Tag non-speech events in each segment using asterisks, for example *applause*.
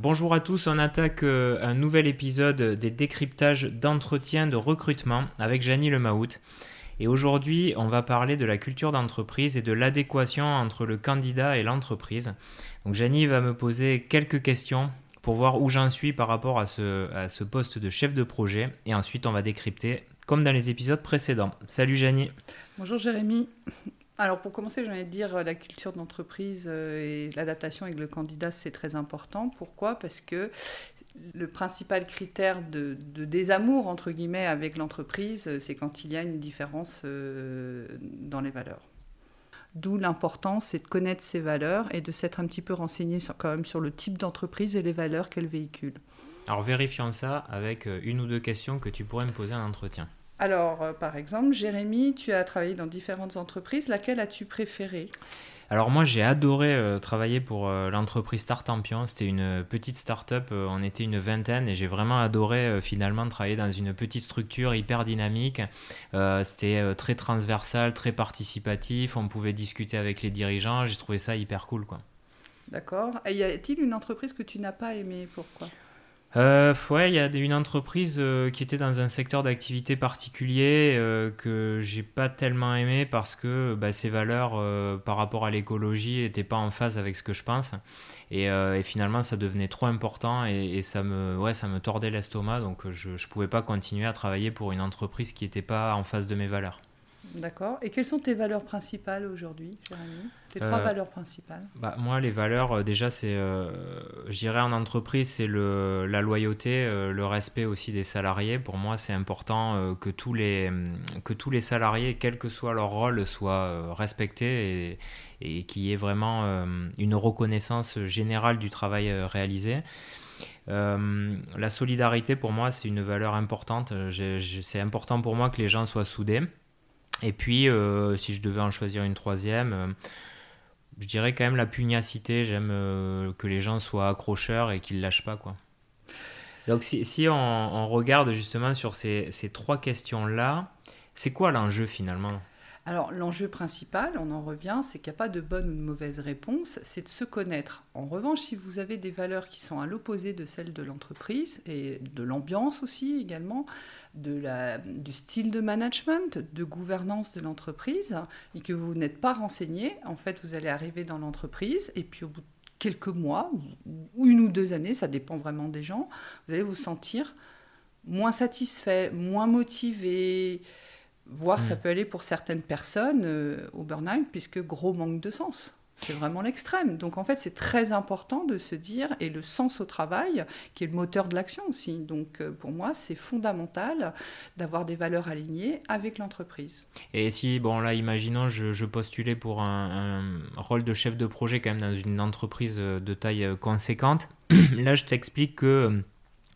Bonjour à tous, on attaque euh, un nouvel épisode des décryptages d'entretien de recrutement avec Janie Lemaout. Et aujourd'hui, on va parler de la culture d'entreprise et de l'adéquation entre le candidat et l'entreprise. Donc Janie va me poser quelques questions pour voir où j'en suis par rapport à ce, à ce poste de chef de projet. Et ensuite, on va décrypter comme dans les épisodes précédents. Salut Janie. Bonjour Jérémy. Alors pour commencer, envie de dire la culture d'entreprise euh, et l'adaptation avec le candidat, c'est très important. Pourquoi? Parce que le principal critère de, désamour, entre guillemets, avec l'entreprise, c'est quand il y a une différence euh, dans les valeurs. D'où l'importance, c'est de connaître ses valeurs et de s'être un petit peu renseigné sur, quand même sur le type d'entreprise et les valeurs qu'elle véhicule. Alors vérifions ça avec euh, une ou deux questions que tu pourrais me poser en entretien. Alors, euh, par exemple, Jérémy, tu as travaillé dans différentes entreprises. Laquelle as-tu préférée? Alors moi j'ai adoré euh, travailler pour euh, l'entreprise Startampion, c'était une petite start-up, on était une vingtaine et j'ai vraiment adoré finalement travailler dans une petite structure hyper dynamique. c'était très transversal, très participatif, on pouvait discuter avec les dirigeants, j'ai trouvé ça hyper cool quoi. D'accord. Et y a-t-il une entreprise que tu n'as pas aimée? Pourquoi? Euh, ouais, il y a une entreprise euh, qui était dans un secteur d'activité particulier euh, que j'ai pas tellement aimé parce que bah, ses valeurs euh, par rapport à l'écologie n'étaient pas en phase avec ce que je pense. Et, et finalement, ça devenait trop important et, ça, me, ouais, ça me tordait l'estomac. Donc, je ne pouvais pas continuer à travailler pour une entreprise qui n'était pas en phase de mes valeurs. D'accord. Et quelles sont tes valeurs principales aujourd'hui, Jérémy Tes trois euh, valeurs principales bah, Moi, les valeurs, euh, déjà, c'est, euh, je dirais en entreprise, c'est le, la loyauté, le respect aussi des salariés. Pour moi, c'est important que, tous les, que tous les salariés, quel que soit leur rôle, soient respectés et, et qu'il y ait vraiment une reconnaissance générale du travail réalisé. la solidarité, pour moi, c'est une valeur importante. c'est important pour moi que les gens soient soudés. Et puis, euh, si je devais en choisir une troisième, euh, je dirais quand même la pugnacité. J'aime euh, que les gens soient accrocheurs et qu'ils lâchent pas. Quoi. Donc, si, si on, regarde justement sur ces, ces trois questions-là, c'est quoi l'enjeu finalement? Alors l'enjeu principal, on en revient, c'est qu'il n'y a pas de bonne ou de mauvaise réponse, c'est de se connaître. En revanche, si vous avez des valeurs qui sont à l'opposé de celles de l'entreprise et de l'ambiance aussi également, de la, du style de management, de gouvernance de l'entreprise, et que vous n'êtes pas renseigné, en fait vous allez arriver dans l'entreprise et puis au bout de quelques mois, ou une ou deux années, ça dépend vraiment des gens, vous allez vous sentir moins satisfait, moins motivé, voire ça hmm. peut aller pour certaines personnes euh, au burn-out, puisque gros manque de sens. C'est vraiment l'extrême. Donc en fait, c'est très important de se dire, et le sens au travail, qui est le moteur de l'action aussi. Donc euh, pour moi, c'est fondamental d'avoir des valeurs alignées avec l'entreprise. Et si, bon là, imaginons, je, postulais pour un, un, rôle de chef de projet quand même dans une entreprise de taille conséquente, *clears throat* là, je t'explique que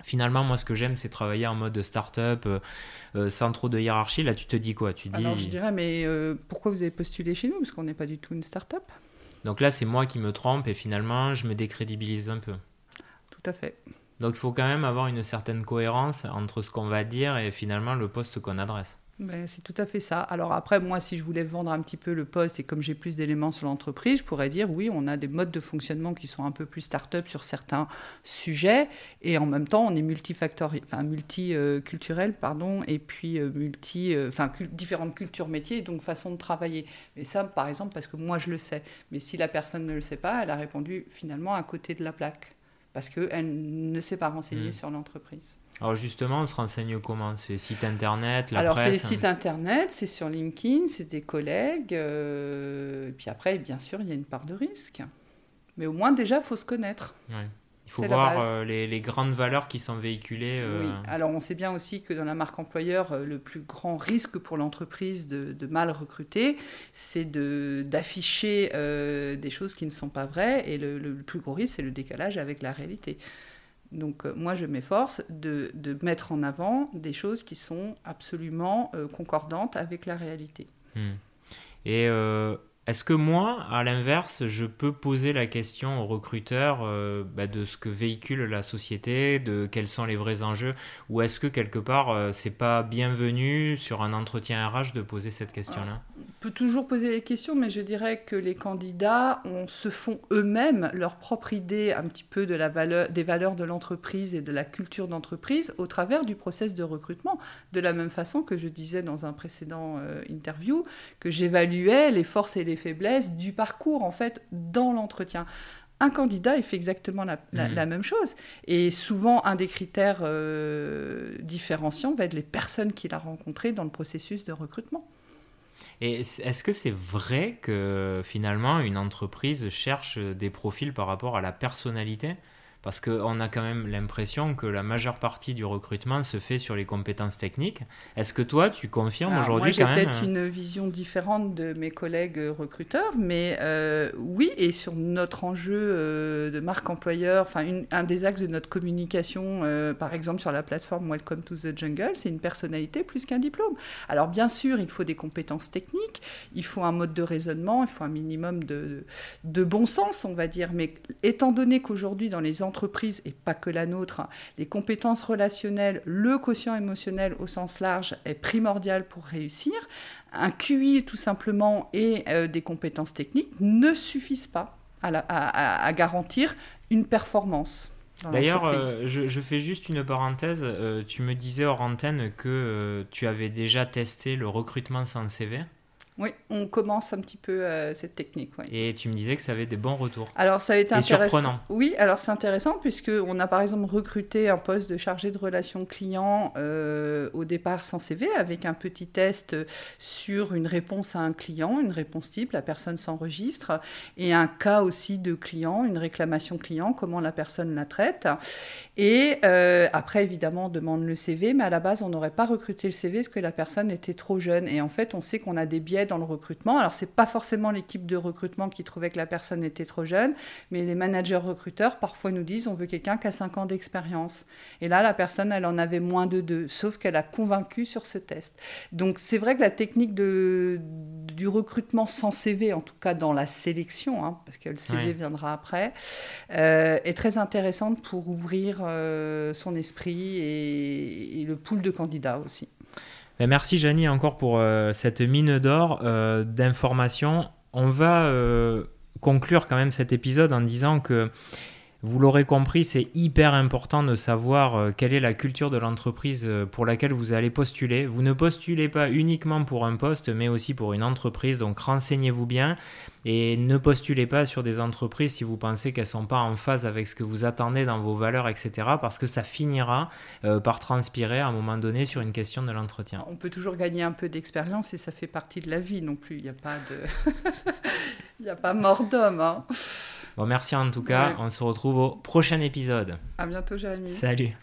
Finalement, moi, ce que j'aime, c'est travailler en mode start-up, euh, euh, sans trop de hiérarchie. Là, tu te dis quoi? Tu dis... Alors, je dirais, mais euh, pourquoi vous avez postulé chez nous? Parce qu'on n'est pas du tout une start-up. Donc là, c'est moi qui me trompe et finalement, je me décrédibilise un peu. Tout à fait. Donc, il faut quand même avoir une certaine cohérence entre ce qu'on va dire et finalement le poste qu'on adresse. Ben, c'est tout à fait ça. Alors après, moi, si je voulais vendre un petit peu le poste et comme j'ai plus d'éléments sur l'entreprise, je pourrais dire oui, on a des modes de fonctionnement qui sont un peu plus start-up sur certains sujets et en même temps, on est multifactoriel, multiculturel, pardon, et puis euh, multi, euh, enfin différentes cultures métiers, donc façon de travailler. Mais ça, par exemple, parce que moi, je le sais. Mais si la personne ne le sait pas, elle a répondu finalement à côté de la plaque parce qu'elle ne s'est pas renseignée mmh. sur l'entreprise. Alors justement, on se renseigne comment? C'est site internet, la Alors c'est les sites internet, c'est sur LinkedIn, c'est des collègues. Euh, et puis après, bien sûr, il y a une part de risque. Mais au moins déjà, il faut se connaître. Il faut voir euh, les, les, grandes valeurs qui sont véhiculées. Euh, oui, alors on sait bien aussi que dans la marque employeur, le plus grand risque pour l'entreprise de, de, mal recruter, c'est d'afficher des choses qui ne sont pas vraies. Et le, le plus gros risque, c'est le décalage avec la réalité. Donc euh, moi, je m'efforce de, de, mettre en avant des choses qui sont absolument euh, concordantes avec la réalité. Hmm. Et euh, est-ce que moi, à l'inverse, je peux poser la question aux recruteurs bah, de ce que véhicule la société, de quels sont les vrais enjeux, ou est-ce que quelque part, c'est pas bienvenu sur un entretien RH de poser cette question-là? Peut toujours poser des questions, mais je dirais que les candidats on, se font eux-mêmes leur propre idée un petit peu de la valeur, des valeurs de l'entreprise et de la culture d'entreprise au travers du process de recrutement. De la même façon que je disais dans un précédent euh, interview, que j'évaluais les forces et les faiblesses du parcours en fait dans l'entretien un candidat, il fait exactement la, mmh. même chose. Et souvent, un des critères euh, différenciants va être les personnes qu'il a rencontrées dans le processus de recrutement. Et est-ce que c'est vrai que finalement une entreprise cherche des profils par rapport à la personnalité? Parce qu'on a quand même l'impression que la majeure partie du recrutement se fait sur les compétences techniques. Est-ce que toi, tu confirmes aujourd'hui quand même J'ai peut-être une vision différente de mes collègues recruteurs, mais euh, oui, et sur notre enjeu euh, de marque employeur, enfin un des axes de notre communication, euh, par exemple sur la plateforme Welcome to the Jungle, c'est une personnalité plus qu'un diplôme. Alors bien sûr, il faut des compétences techniques, il faut un mode de raisonnement, il faut un minimum de, de bon sens, on va dire, mais étant donné qu'aujourd'hui dans les entreprise, et pas que la nôtre, les compétences relationnelles, le quotient émotionnel au sens large est primordial pour réussir. Un QI tout simplement et euh, des compétences techniques ne suffisent pas à, garantir une performance. D'ailleurs, euh, je, fais juste une parenthèse. Euh, tu me disais hors antenne que tu avais déjà testé le recrutement sans CV. Oui, on commence un petit peu euh, cette technique. Et tu me disais que ça avait des bons retours. Alors ça a été intéressant. surprenant. Oui, alors c'est intéressant puisque on a par exemple recruté un poste de chargé de relations clients euh, au départ sans CV avec un petit test sur une réponse à un client, une réponse type, la personne s'enregistre, et un cas aussi de client, une réclamation client, comment la personne la traite. Et euh, après évidemment on demande le CV, mais à la base on n'aurait pas recruté le CV parce que la personne était trop jeune. Et en fait on sait qu'on a des biais dans le recrutement. Alors, c'est pas forcément l'équipe de recrutement qui trouvait que la personne était trop jeune, mais les managers recruteurs parfois nous disent on veut quelqu'un qui a 5 ans d'expérience. Et là, la personne, elle en avait moins de 2, sauf qu'elle a convaincu sur ce test. Donc, c'est vrai que la technique de, du recrutement sans CV, en tout cas dans la sélection, hein, parce que le CV viendra après, euh, est très intéressante pour ouvrir euh, son esprit et, et le pool de candidats aussi. Ben, merci Janie encore pour euh, cette mine d'or euh, d'informations. On va euh, conclure quand même cet épisode en disant que vous l'aurez compris, c'est hyper important de savoir euh, quelle est la culture de l'entreprise euh, pour laquelle vous allez postuler. Vous ne postulez pas uniquement pour un poste, mais aussi pour une entreprise, donc renseignez-vous bien et ne postulez pas sur des entreprises si vous pensez qu'elles ne sont pas en phase avec ce que vous attendez dans vos valeurs, etc. Parce que ça finira euh, par transpirer à un moment donné sur une question de l'entretien. On peut toujours gagner un peu d'expérience et ça fait partie de la vie non plus. Il n'y a pas de... *laughs* A pas mort d'homme. Hein. Bon, merci en tout cas. On se retrouve au prochain épisode. À bientôt, Jérémy. Salut.